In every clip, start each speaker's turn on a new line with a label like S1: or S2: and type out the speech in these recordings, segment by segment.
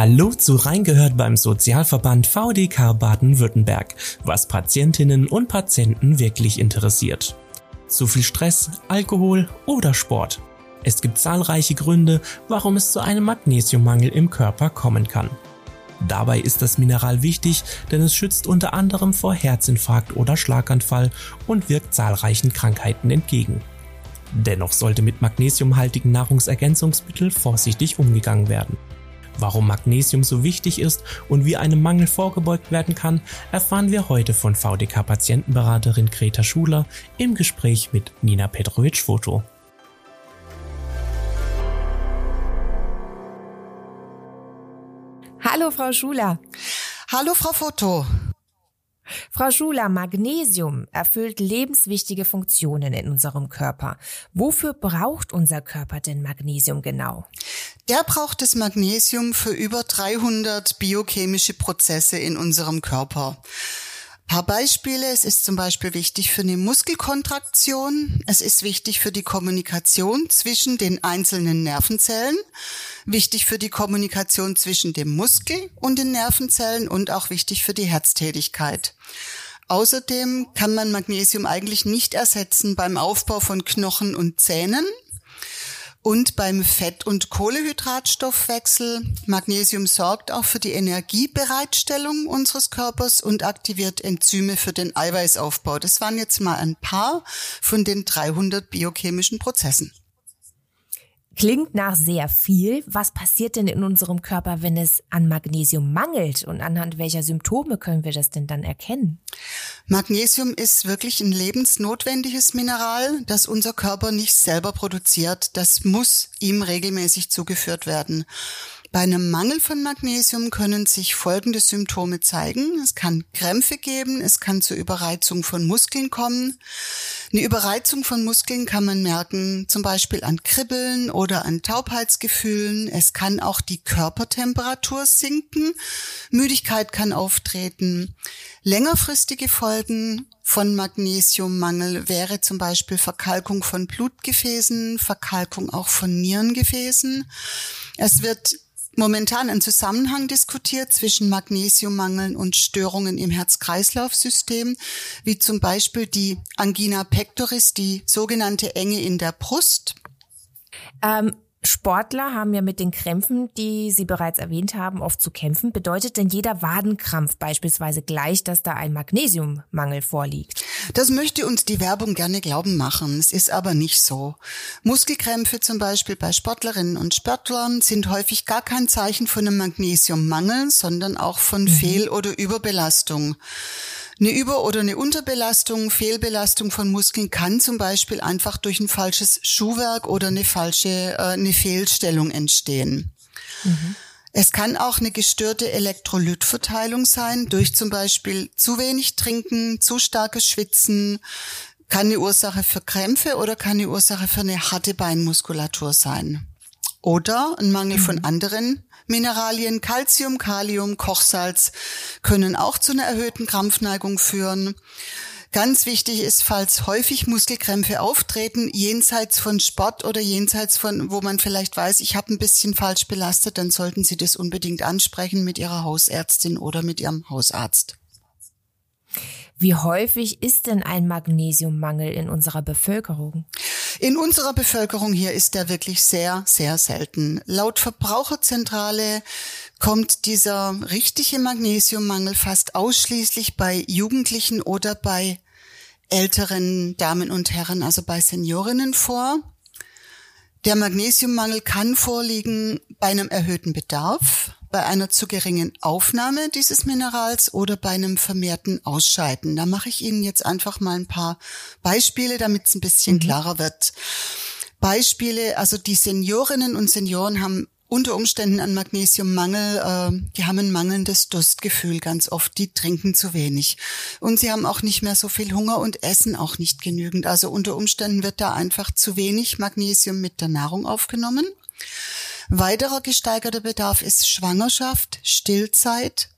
S1: Hallo zu Reingehört beim Sozialverband VDK Baden-Württemberg, was Patientinnen und Patienten wirklich interessiert. Zu viel Stress, Alkohol oder Sport. Es gibt zahlreiche Gründe, warum es zu einem Magnesiummangel im Körper kommen kann. Dabei ist das Mineral wichtig, denn es schützt unter anderem vor Herzinfarkt oder Schlaganfall und wirkt zahlreichen Krankheiten entgegen. Dennoch sollte mit magnesiumhaltigen Nahrungsergänzungsmitteln vorsichtig umgegangen werden. Warum Magnesium so wichtig ist und wie einem Mangel vorgebeugt werden kann, erfahren wir heute von VDK-Patientenberaterin Greta Schuler im Gespräch mit Nina Petrovic-Foto.
S2: Hallo, Frau Schuler.
S3: Hallo, Frau Foto.
S2: Frau Schuler, Magnesium erfüllt lebenswichtige Funktionen in unserem Körper. Wofür braucht unser Körper denn Magnesium genau?
S3: Der braucht das Magnesium für über 300 biochemische Prozesse in unserem Körper paar Beispiele. Es ist zum Beispiel wichtig für eine Muskelkontraktion. Es ist wichtig für die Kommunikation zwischen den einzelnen Nervenzellen. Wichtig für die Kommunikation zwischen dem Muskel und den Nervenzellen und auch wichtig für die Herztätigkeit. Außerdem kann man Magnesium eigentlich nicht ersetzen beim Aufbau von Knochen und Zähnen. Und beim Fett- und Kohlehydratstoffwechsel, Magnesium sorgt auch für die Energiebereitstellung unseres Körpers und aktiviert Enzyme für den Eiweißaufbau. Das waren jetzt mal ein paar von den 300 biochemischen Prozessen.
S2: Klingt nach sehr viel. Was passiert denn in unserem Körper, wenn es an Magnesium mangelt? Und anhand welcher Symptome können wir das denn dann erkennen?
S3: Magnesium ist wirklich ein lebensnotwendiges Mineral, das unser Körper nicht selber produziert. Das muss ihm regelmäßig zugeführt werden. Bei einem Mangel von Magnesium können sich folgende Symptome zeigen. Es kann Krämpfe geben, es kann zur Überreizung von Muskeln kommen. Eine Überreizung von Muskeln kann man merken, zum Beispiel an Kribbeln oder an Taubheitsgefühlen. Es kann auch die Körpertemperatur sinken. Müdigkeit kann auftreten. Längerfristige Folgen von Magnesiummangel wäre zum Beispiel Verkalkung von Blutgefäßen, Verkalkung auch von Nierengefäßen. Es wird momentan ein Zusammenhang diskutiert zwischen Magnesiummangeln und Störungen im Herz-Kreislauf-System, wie zum Beispiel die Angina pectoris, die sogenannte Enge in der Brust.
S2: Ähm, Sportler haben ja mit den Krämpfen, die Sie bereits erwähnt haben, oft zu kämpfen. Bedeutet denn jeder Wadenkrampf beispielsweise gleich, dass da ein Magnesiummangel vorliegt?
S3: Das möchte uns die Werbung gerne glauben machen. Es ist aber nicht so. Muskelkrämpfe zum Beispiel bei Sportlerinnen und Sportlern sind häufig gar kein Zeichen von einem Magnesiummangel, sondern auch von mhm. Fehl- oder Überbelastung. Eine Über- oder eine Unterbelastung, Fehlbelastung von Muskeln kann zum Beispiel einfach durch ein falsches Schuhwerk oder eine falsche, äh, eine Fehlstellung entstehen. Mhm. Es kann auch eine gestörte Elektrolytverteilung sein, durch zum Beispiel zu wenig Trinken, zu starkes Schwitzen, kann eine Ursache für Krämpfe oder kann eine Ursache für eine harte Beinmuskulatur sein. Oder ein Mangel mhm. von anderen Mineralien, Calcium, Kalium, Kochsalz können auch zu einer erhöhten Krampfneigung führen. Ganz wichtig ist, falls häufig Muskelkrämpfe auftreten, jenseits von Sport oder jenseits von, wo man vielleicht weiß, ich habe ein bisschen falsch belastet, dann sollten Sie das unbedingt ansprechen mit Ihrer Hausärztin oder mit Ihrem Hausarzt.
S2: Wie häufig ist denn ein Magnesiummangel in unserer Bevölkerung?
S3: In unserer Bevölkerung hier ist der wirklich sehr, sehr selten. Laut Verbraucherzentrale kommt dieser richtige Magnesiummangel fast ausschließlich bei Jugendlichen oder bei älteren Damen und Herren, also bei Seniorinnen vor. Der Magnesiummangel kann vorliegen bei einem erhöhten Bedarf, bei einer zu geringen Aufnahme dieses Minerals oder bei einem vermehrten Ausscheiden. Da mache ich Ihnen jetzt einfach mal ein paar Beispiele, damit es ein bisschen mhm. klarer wird. Beispiele, also die Seniorinnen und Senioren haben unter Umständen einen Magnesiummangel, äh, die haben ein mangelndes Durstgefühl ganz oft, die trinken zu wenig. Und sie haben auch nicht mehr so viel Hunger und essen auch nicht genügend. Also unter Umständen wird da einfach zu wenig Magnesium mit der Nahrung aufgenommen. Weiterer gesteigerter Bedarf ist Schwangerschaft, Stillzeit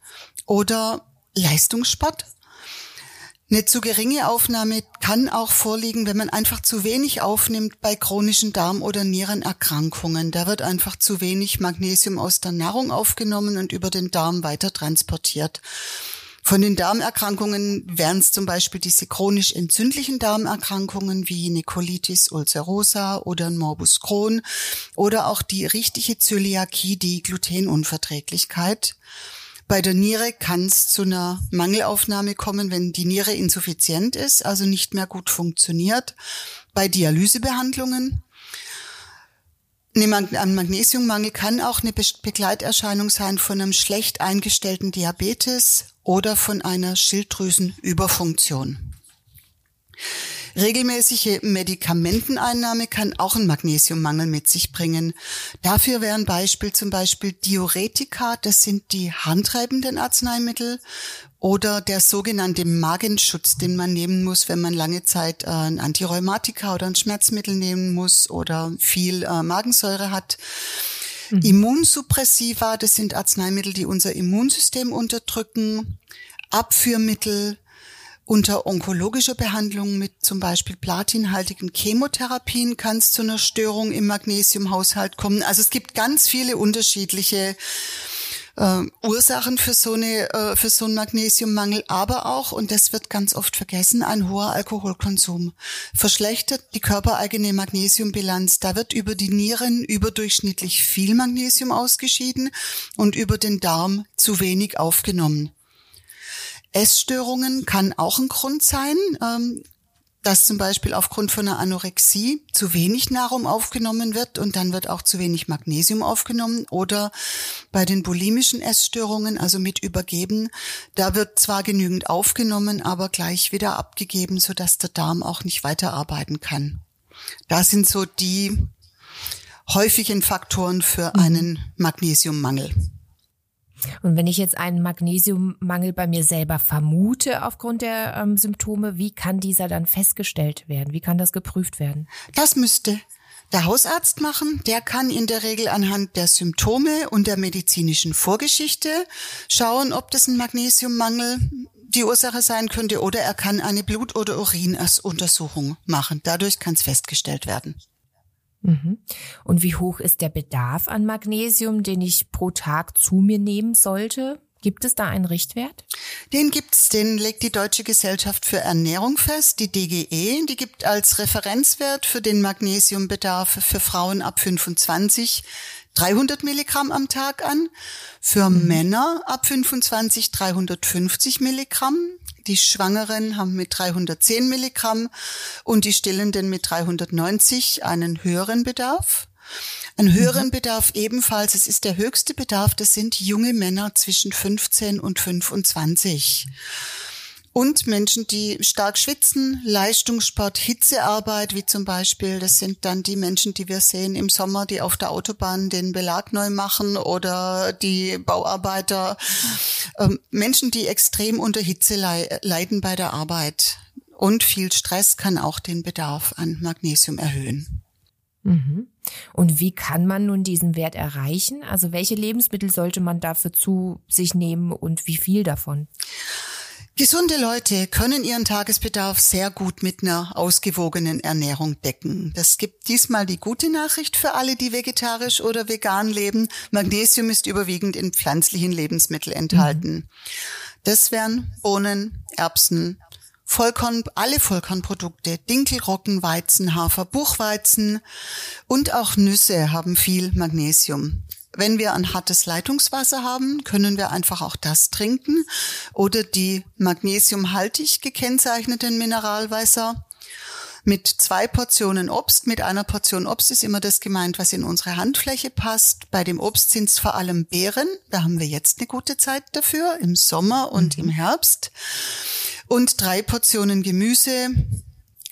S3: oder Leistungssport. Eine zu geringe Aufnahme kann auch vorliegen, wenn man einfach zu wenig aufnimmt bei chronischen Darm- oder Nierenerkrankungen. Da wird einfach zu wenig Magnesium aus der Nahrung aufgenommen und über den Darm weiter transportiert. Von den Darmerkrankungen wären es zum Beispiel diese chronisch entzündlichen Darmerkrankungen wie eine Colitis ulcerosa oder ein Morbus Crohn oder auch die richtige Zöliakie, die Glutenunverträglichkeit. Bei der Niere kann es zu einer Mangelaufnahme kommen, wenn die Niere insuffizient ist, also nicht mehr gut funktioniert. Bei Dialysebehandlungen. Ein Magnesiummangel kann auch eine Begleiterscheinung sein von einem schlecht eingestellten Diabetes oder von einer Schilddrüsenüberfunktion. Regelmäßige Medikamenteneinnahme kann auch einen Magnesiummangel mit sich bringen. Dafür wären Beispiel zum Beispiel Diuretika, das sind die handreibenden Arzneimittel oder der sogenannte Magenschutz, den man nehmen muss, wenn man lange Zeit äh, ein Antirheumatika oder ein Schmerzmittel nehmen muss oder viel äh, Magensäure hat. Mhm. Immunsuppressiva, das sind Arzneimittel, die unser Immunsystem unterdrücken. Abführmittel, unter onkologischer Behandlung mit zum Beispiel platinhaltigen Chemotherapien kann es zu einer Störung im Magnesiumhaushalt kommen. Also es gibt ganz viele unterschiedliche äh, Ursachen für so eine äh, für so einen Magnesiummangel, aber auch und das wird ganz oft vergessen, ein hoher Alkoholkonsum verschlechtert die körpereigene Magnesiumbilanz. Da wird über die Nieren überdurchschnittlich viel Magnesium ausgeschieden und über den Darm zu wenig aufgenommen. Essstörungen kann auch ein Grund sein, ähm, dass zum Beispiel aufgrund von einer Anorexie zu wenig Nahrung aufgenommen wird und dann wird auch zu wenig Magnesium aufgenommen oder bei den bulimischen Essstörungen, also mit Übergeben, da wird zwar genügend aufgenommen, aber gleich wieder abgegeben, sodass der Darm auch nicht weiterarbeiten kann. Da sind so die häufigen Faktoren für mhm. einen Magnesiummangel.
S2: Und wenn ich jetzt einen Magnesiummangel bei mir selber vermute aufgrund der ähm, Symptome, wie kann dieser dann festgestellt werden? Wie kann das geprüft werden?
S3: Das müsste der Hausarzt machen. Der kann in der Regel anhand der Symptome und der medizinischen Vorgeschichte schauen, ob das ein Magnesiummangel die Ursache sein könnte oder er kann eine Blut- oder Urinuntersuchung machen. Dadurch kann es festgestellt werden.
S2: Mhm. Und wie hoch ist der Bedarf an Magnesium, den ich pro Tag zu mir nehmen sollte? Gibt es da einen Richtwert?
S3: Den gibt's, den legt die Deutsche Gesellschaft für Ernährung fest, die DGE. Die gibt als Referenzwert für den Magnesiumbedarf für Frauen ab 25 300 Milligramm am Tag an, für mhm. Männer ab 25 350 Milligramm, die Schwangeren haben mit 310 Milligramm und die Stillenden mit 390 einen höheren Bedarf. Einen höheren mhm. Bedarf ebenfalls, es ist der höchste Bedarf, das sind junge Männer zwischen 15 und 25 und Menschen, die stark schwitzen, Leistungssport, Hitzearbeit, wie zum Beispiel, das sind dann die Menschen, die wir sehen im Sommer, die auf der Autobahn den Belag neu machen oder die Bauarbeiter, ähm, Menschen, die extrem unter Hitze leiden bei der Arbeit. Und viel Stress kann auch den Bedarf an Magnesium erhöhen.
S2: Mhm. Und wie kann man nun diesen Wert erreichen? Also welche Lebensmittel sollte man dafür zu sich nehmen und wie viel davon?
S3: Gesunde Leute können ihren Tagesbedarf sehr gut mit einer ausgewogenen Ernährung decken. Das gibt diesmal die gute Nachricht für alle, die vegetarisch oder vegan leben. Magnesium ist überwiegend in pflanzlichen Lebensmitteln enthalten. Mhm. Das wären Bohnen, Erbsen, Vollkorn, alle Vollkornprodukte, Dinkel, Roggen, Weizen, Hafer, Buchweizen und auch Nüsse haben viel Magnesium. Wenn wir ein hartes Leitungswasser haben, können wir einfach auch das trinken oder die magnesiumhaltig gekennzeichneten Mineralwässer. Mit zwei Portionen Obst, mit einer Portion Obst ist immer das gemeint, was in unsere Handfläche passt. Bei dem Obst sind es vor allem Beeren. Da haben wir jetzt eine gute Zeit dafür, im Sommer und mhm. im Herbst. Und drei Portionen Gemüse,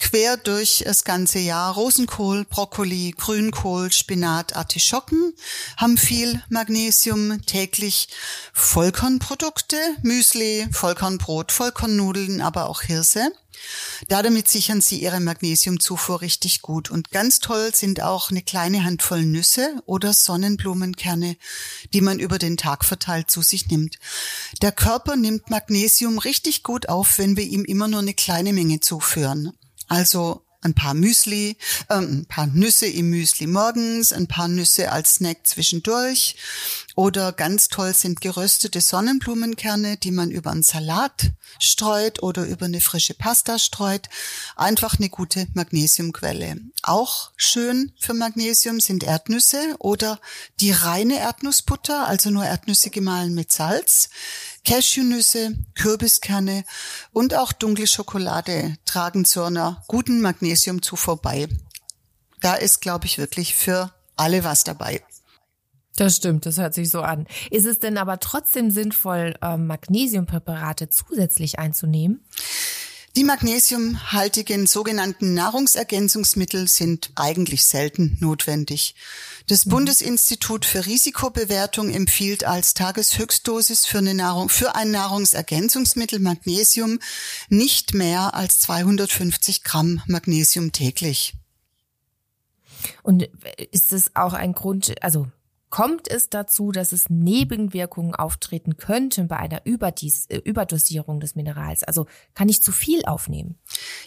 S3: quer durch das ganze Jahr. Rosenkohl, Brokkoli, Grünkohl, Spinat, Artischocken haben viel Magnesium täglich. Vollkornprodukte, Müsli, Vollkornbrot, Vollkornnudeln, aber auch Hirse. Damit sichern Sie Ihre Magnesiumzufuhr richtig gut. Und ganz toll sind auch eine kleine Handvoll Nüsse oder Sonnenblumenkerne, die man über den Tag verteilt zu sich nimmt. Der Körper nimmt Magnesium richtig gut auf, wenn wir ihm immer nur eine kleine Menge zuführen. Also ein paar Müsli, äh, ein paar Nüsse im Müsli morgens, ein paar Nüsse als Snack zwischendurch oder ganz toll sind geröstete Sonnenblumenkerne, die man über einen Salat streut oder über eine frische Pasta streut. Einfach eine gute Magnesiumquelle. Auch schön für Magnesium sind Erdnüsse oder die reine Erdnussbutter, also nur Erdnüsse gemahlen mit Salz. Cashewnüsse, Kürbiskerne und auch dunkle Schokolade tragen zu einer guten Magnesiumzufuhr bei. Da ist, glaube ich, wirklich für alle was dabei.
S2: Das stimmt, das hört sich so an. Ist es denn aber trotzdem sinnvoll, ähm, Magnesiumpräparate zusätzlich einzunehmen?
S3: Die magnesiumhaltigen sogenannten Nahrungsergänzungsmittel sind eigentlich selten notwendig. Das mhm. Bundesinstitut für Risikobewertung empfiehlt als Tageshöchstdosis für, eine Nahrung, für ein Nahrungsergänzungsmittel Magnesium nicht mehr als 250 Gramm Magnesium täglich.
S2: Und ist es auch ein Grund, also kommt es dazu, dass es Nebenwirkungen auftreten könnten bei einer Überdies, äh, Überdosierung des Minerals? Also kann ich zu viel aufnehmen?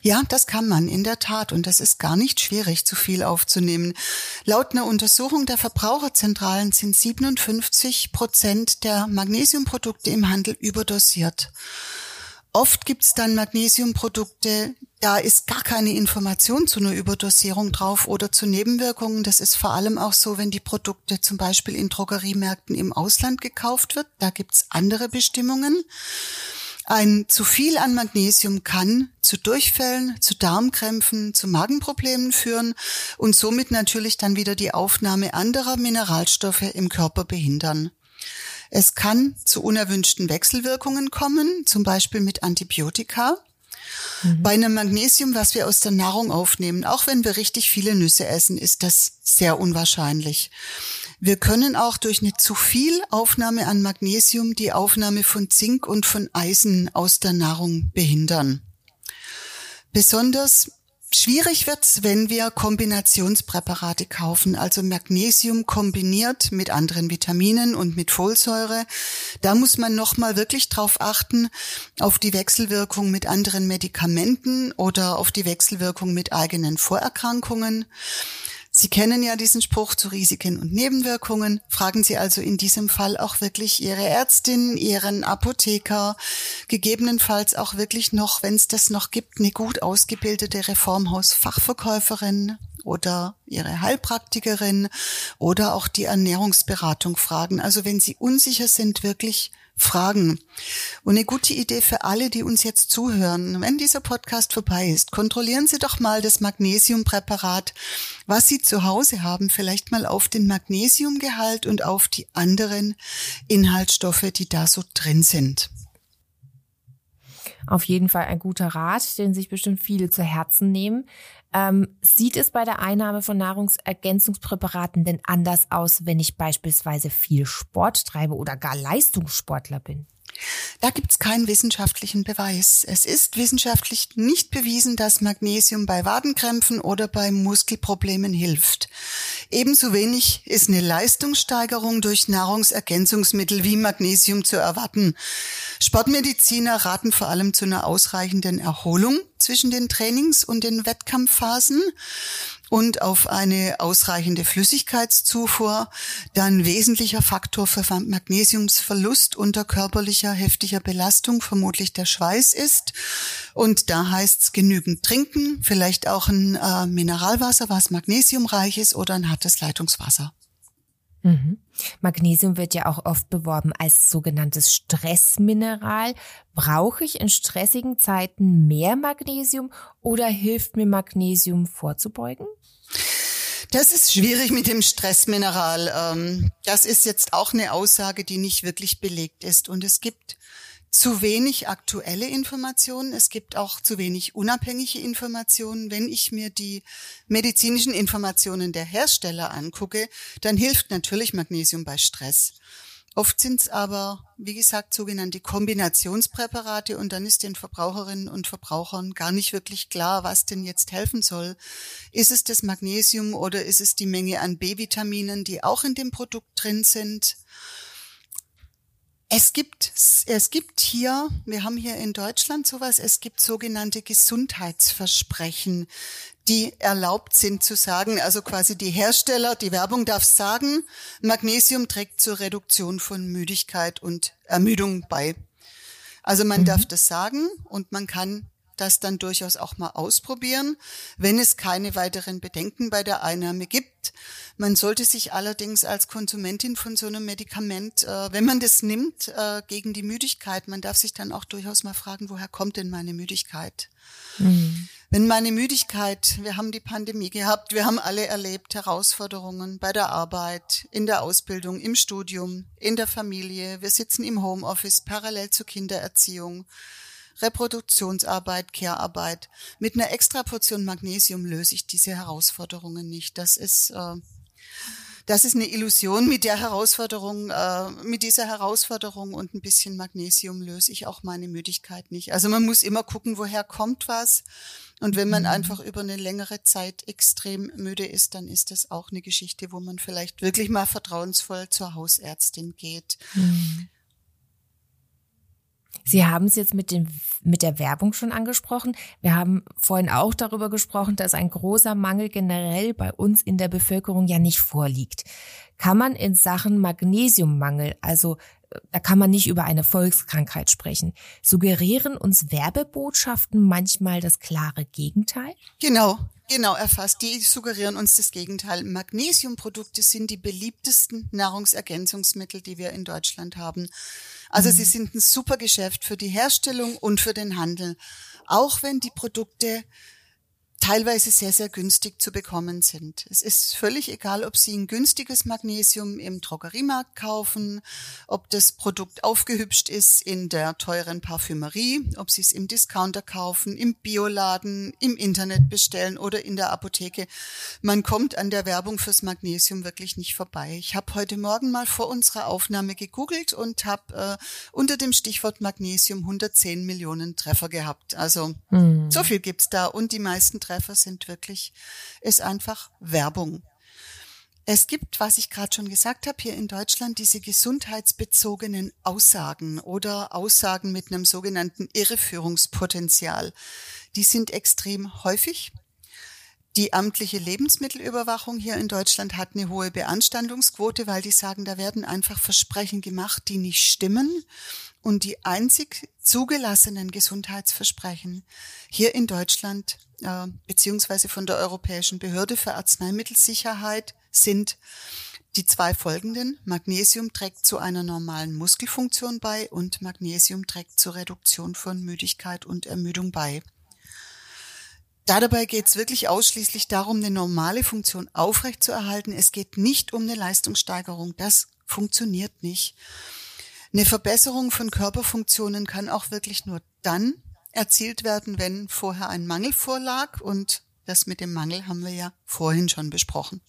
S3: Ja, das kann man in der Tat und das ist gar nicht schwierig, zu viel aufzunehmen. Laut einer Untersuchung der Verbraucherzentralen sind 57 Prozent der Magnesiumprodukte im Handel überdosiert. Oft gibt's dann Magnesiumprodukte, da ist gar keine Information zu einer Überdosierung drauf oder zu Nebenwirkungen. Das ist vor allem auch so, wenn die Produkte zum Beispiel in Drogeriemärkten im Ausland gekauft wird. Da gibt's andere Bestimmungen. Ein zu viel an Magnesium kann zu Durchfällen, zu Darmkrämpfen, zu Magenproblemen führen und somit natürlich dann wieder die Aufnahme anderer Mineralstoffe im Körper behindern. Es kann zu unerwünschten Wechselwirkungen kommen, zum Beispiel mit Antibiotika. Mhm. Bei einem Magnesium, was wir aus der Nahrung aufnehmen, auch wenn wir richtig viele Nüsse essen, ist das sehr unwahrscheinlich. Wir können auch durch eine zu viel Aufnahme an Magnesium die Aufnahme von Zink und von Eisen aus der Nahrung behindern. Besonders Schwierig wird's, wenn wir Kombinationspräparate kaufen, also Magnesium kombiniert mit anderen Vitaminen und mit Folsäure. Da muss man nochmal wirklich drauf achten, auf die Wechselwirkung mit anderen Medikamenten oder auf die Wechselwirkung mit eigenen Vorerkrankungen. Sie kennen ja diesen Spruch zu Risiken und Nebenwirkungen. Fragen Sie also in diesem Fall auch wirklich Ihre Ärztin, Ihren Apotheker, gegebenenfalls auch wirklich noch, wenn es das noch gibt, eine gut ausgebildete Reformhausfachverkäuferin oder Ihre Heilpraktikerin oder auch die Ernährungsberatung fragen. Also wenn Sie unsicher sind, wirklich fragen. Und eine gute Idee für alle, die uns jetzt zuhören, wenn dieser Podcast vorbei ist, kontrollieren Sie doch mal das Magnesiumpräparat, was Sie zu Hause haben, vielleicht mal auf den Magnesiumgehalt und auf die anderen Inhaltsstoffe, die da so drin sind.
S2: Auf jeden Fall ein guter Rat, den sich bestimmt viele zu Herzen nehmen. Ähm, sieht es bei der Einnahme von Nahrungsergänzungspräparaten denn anders aus, wenn ich beispielsweise viel Sport treibe oder gar Leistungssportler bin?
S3: Da gibt's keinen wissenschaftlichen Beweis. Es ist wissenschaftlich nicht bewiesen, dass Magnesium bei Wadenkrämpfen oder bei Muskelproblemen hilft. Ebenso wenig ist eine Leistungssteigerung durch Nahrungsergänzungsmittel wie Magnesium zu erwarten. Sportmediziner raten vor allem zu einer ausreichenden Erholung zwischen den Trainings- und den Wettkampfphasen und auf eine ausreichende Flüssigkeitszufuhr, dann wesentlicher Faktor für Magnesiumsverlust unter körperlicher heftiger Belastung vermutlich der Schweiß ist. Und da heißt es genügend trinken, vielleicht auch ein äh, Mineralwasser, was magnesiumreich ist oder ein hartes Leitungswasser.
S2: Mhm. Magnesium wird ja auch oft beworben als sogenanntes Stressmineral. Brauche ich in stressigen Zeiten mehr Magnesium oder hilft mir Magnesium vorzubeugen?
S3: Das ist schwierig mit dem Stressmineral. Ähm, das ist jetzt auch eine Aussage, die nicht wirklich belegt ist. Und es gibt zu wenig aktuelle Informationen. Es gibt auch zu wenig unabhängige Informationen. Wenn ich mir die medizinischen Informationen der Hersteller angucke, dann hilft natürlich Magnesium bei Stress. Oft sind es aber, wie gesagt, sogenannte Kombinationspräparate und dann ist den Verbraucherinnen und Verbrauchern gar nicht wirklich klar, was denn jetzt helfen soll. Ist es das Magnesium oder ist es die Menge an B-Vitaminen, die auch in dem Produkt drin sind? Es gibt, es gibt hier, wir haben hier in Deutschland sowas, es gibt sogenannte Gesundheitsversprechen, die erlaubt sind zu sagen, also quasi die Hersteller, die Werbung darf sagen, Magnesium trägt zur Reduktion von Müdigkeit und Ermüdung bei. Also man mhm. darf das sagen und man kann das dann durchaus auch mal ausprobieren, wenn es keine weiteren Bedenken bei der Einnahme gibt. Man sollte sich allerdings als Konsumentin von so einem Medikament, äh, wenn man das nimmt äh, gegen die Müdigkeit, man darf sich dann auch durchaus mal fragen, woher kommt denn meine Müdigkeit? Mhm. Wenn meine Müdigkeit, wir haben die Pandemie gehabt, wir haben alle erlebt Herausforderungen bei der Arbeit, in der Ausbildung, im Studium, in der Familie, wir sitzen im Homeoffice parallel zur Kindererziehung. Reproduktionsarbeit, Care-Arbeit. Mit einer extra Portion Magnesium löse ich diese Herausforderungen nicht. Das ist äh, das ist eine Illusion mit der Herausforderung, äh, mit dieser Herausforderung und ein bisschen Magnesium löse ich auch meine Müdigkeit nicht. Also man muss immer gucken, woher kommt was. Und wenn man mhm. einfach über eine längere Zeit extrem müde ist, dann ist das auch eine Geschichte, wo man vielleicht wirklich mal vertrauensvoll zur Hausärztin geht. Mhm.
S2: Sie haben es jetzt mit, dem, mit der Werbung schon angesprochen. Wir haben vorhin auch darüber gesprochen, dass ein großer Mangel generell bei uns in der Bevölkerung ja nicht vorliegt. Kann man in Sachen Magnesiummangel, also äh, da kann man nicht über eine Volkskrankheit sprechen. Suggerieren uns Werbebotschaften manchmal das klare Gegenteil?
S3: Genau, genau erfasst. Die suggerieren uns das Gegenteil. Magnesiumprodukte sind die beliebtesten Nahrungsergänzungsmittel, die wir in Deutschland haben. Also mhm. sie sind ein super Geschäft für die Herstellung und für den Handel. Auch wenn die Produkte teilweise sehr, sehr günstig zu bekommen sind. Es ist völlig egal, ob Sie ein günstiges Magnesium im Drogeriemarkt kaufen, ob das Produkt aufgehübscht ist in der teuren Parfümerie, ob Sie es im Discounter kaufen, im Bioladen, im Internet bestellen oder in der Apotheke. Man kommt an der Werbung fürs Magnesium wirklich nicht vorbei. Ich habe heute Morgen mal vor unserer Aufnahme gegoogelt und habe äh, unter dem Stichwort Magnesium 110 Millionen Treffer gehabt. Also mhm. so viel gibt's da und die meisten Treffer Treffer sind wirklich, ist einfach Werbung. Es gibt, was ich gerade schon gesagt habe, hier in Deutschland diese gesundheitsbezogenen Aussagen oder Aussagen mit einem sogenannten Irreführungspotenzial. Die sind extrem häufig. Die amtliche Lebensmittelüberwachung hier in Deutschland hat eine hohe Beanstandungsquote, weil die sagen, da werden einfach Versprechen gemacht, die nicht stimmen. Und die einzig zugelassenen Gesundheitsversprechen hier in Deutschland äh, beziehungsweise von der Europäischen Behörde für Arzneimittelsicherheit sind die zwei folgenden. Magnesium trägt zu einer normalen Muskelfunktion bei und Magnesium trägt zur Reduktion von Müdigkeit und Ermüdung bei. Da dabei geht es wirklich ausschließlich darum, eine normale Funktion aufrechtzuerhalten. Es geht nicht um eine Leistungssteigerung. Das funktioniert nicht. Eine Verbesserung von Körperfunktionen kann auch wirklich nur dann erzielt werden, wenn vorher ein Mangel vorlag. Und das mit dem Mangel haben wir ja vorhin schon besprochen.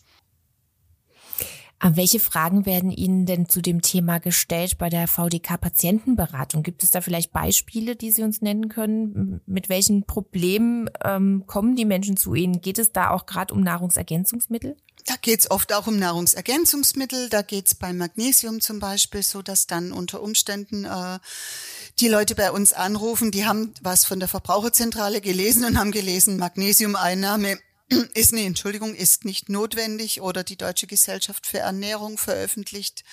S2: Welche Fragen werden Ihnen denn zu dem Thema gestellt bei der VDK-Patientenberatung? Gibt es da vielleicht Beispiele, die Sie uns nennen können? Mit welchen Problemen ähm, kommen die Menschen zu Ihnen? Geht es da auch gerade um Nahrungsergänzungsmittel?
S3: Da geht es oft auch um Nahrungsergänzungsmittel. Da geht es beim Magnesium zum Beispiel so, dass dann unter Umständen äh, die Leute bei uns anrufen, die haben was von der Verbraucherzentrale gelesen und haben gelesen, Magnesiumeinnahme ist eine Entschuldigung, ist nicht notwendig oder die Deutsche Gesellschaft für Ernährung veröffentlicht.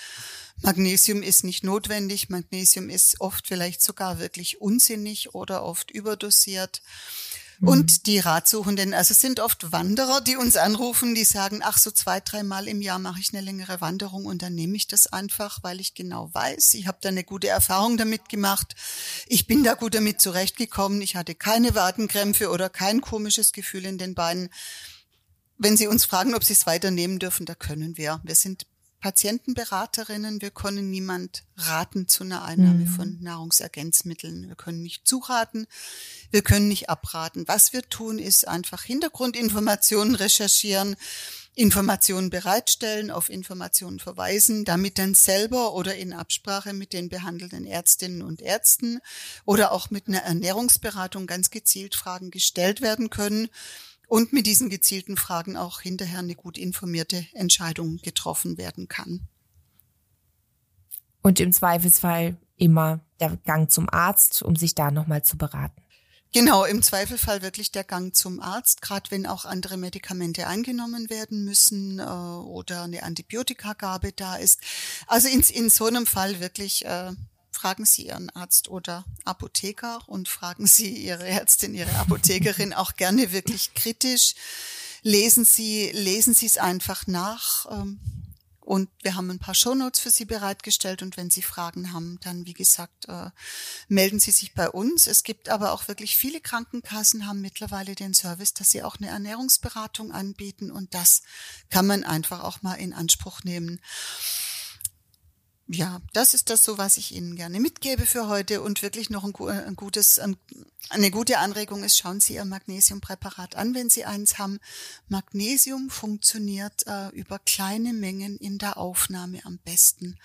S3: Magnesium ist nicht notwendig. Magnesium ist oft vielleicht sogar wirklich unsinnig oder oft überdosiert. Und mhm. die Ratsuchenden, also es sind oft Wanderer, die uns anrufen, die sagen, ach, so zwei, dreimal im Jahr mache ich eine längere Wanderung und dann nehme ich das einfach, weil ich genau weiß, ich habe da eine gute Erfahrung damit gemacht. Ich bin da gut damit zurechtgekommen. Ich hatte keine Wadenkrämpfe oder kein komisches Gefühl in den Beinen. Wenn Sie uns fragen, ob Sie es weiternehmen dürfen, da können wir. Wir sind Patientenberaterinnen. Wir können niemand raten zu einer Einnahme mhm. von Nahrungsergänzmitteln. Wir können nicht zuraten. Wir können nicht abraten. Was wir tun, ist einfach Hintergrundinformationen recherchieren, Informationen bereitstellen, auf Informationen verweisen, damit dann selber oder in Absprache mit den behandelnden Ärztinnen und Ärzten oder auch mit einer Ernährungsberatung ganz gezielt Fragen gestellt werden können und mit diesen gezielten Fragen auch hinterher eine gut informierte Entscheidung getroffen werden kann.
S2: Und im Zweifelsfall immer der Gang zum Arzt, um sich da nochmal zu beraten.
S3: Genau, im Zweifelfall wirklich der Gang zum Arzt, gerade wenn auch andere Medikamente eingenommen werden müssen äh, oder eine Antibiotikagabe da ist. Also in, in so einem Fall wirklich äh, fragen Sie Ihren Arzt oder Apotheker und fragen Sie Ihre Ärztin, Ihre Apothekerin auch gerne wirklich kritisch. Lesen Sie, lesen Sie es einfach nach. Ähm, und wir haben ein paar Shownotes für Sie bereitgestellt. Und wenn Sie Fragen haben, dann, wie gesagt, äh, melden Sie sich bei uns. Es gibt aber auch wirklich viele Krankenkassen haben mittlerweile den Service, dass sie auch eine Ernährungsberatung anbieten. Und das kann man einfach auch mal in Anspruch nehmen ja, das ist das so, was ich Ihnen gerne mitgebe für heute und wirklich noch ein, ein gutes, eine gute Anregung ist, schauen Sie Ihr Magnesiumpräparat an, wenn Sie eins haben. Magnesium funktioniert äh, über kleine Mengen in der Aufnahme am besten.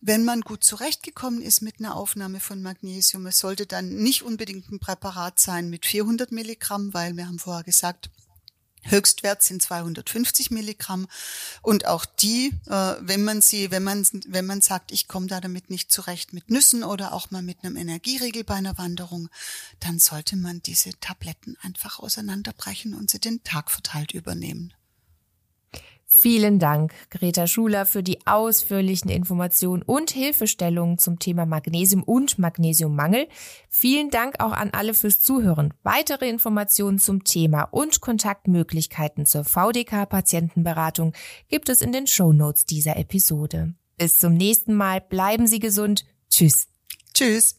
S3: Wenn man gut zurechtgekommen ist mit einer Aufnahme von Magnesium, es sollte dann nicht unbedingt ein Präparat sein mit 400 Milligramm, weil wir haben vorher gesagt, Höchstwert sind 250 Milligramm und auch die, äh, wenn man sie, wenn man wenn man sagt, ich komme da damit nicht zurecht mit Nüssen oder auch mal mit einem Energieriegel bei einer Wanderung, dann sollte man diese Tabletten einfach auseinanderbrechen und sie den Tag verteilt übernehmen.
S2: Vielen Dank, Greta Schuler, für die ausführlichen Informationen und Hilfestellungen zum Thema Magnesium und Magnesiummangel. Vielen Dank auch an alle fürs Zuhören. Weitere Informationen zum Thema und Kontaktmöglichkeiten zur VDK-Patientenberatung gibt es in den Show Notes dieser Episode. Bis zum nächsten Mal. Bleiben Sie gesund. Tschüss.
S3: Tschüss.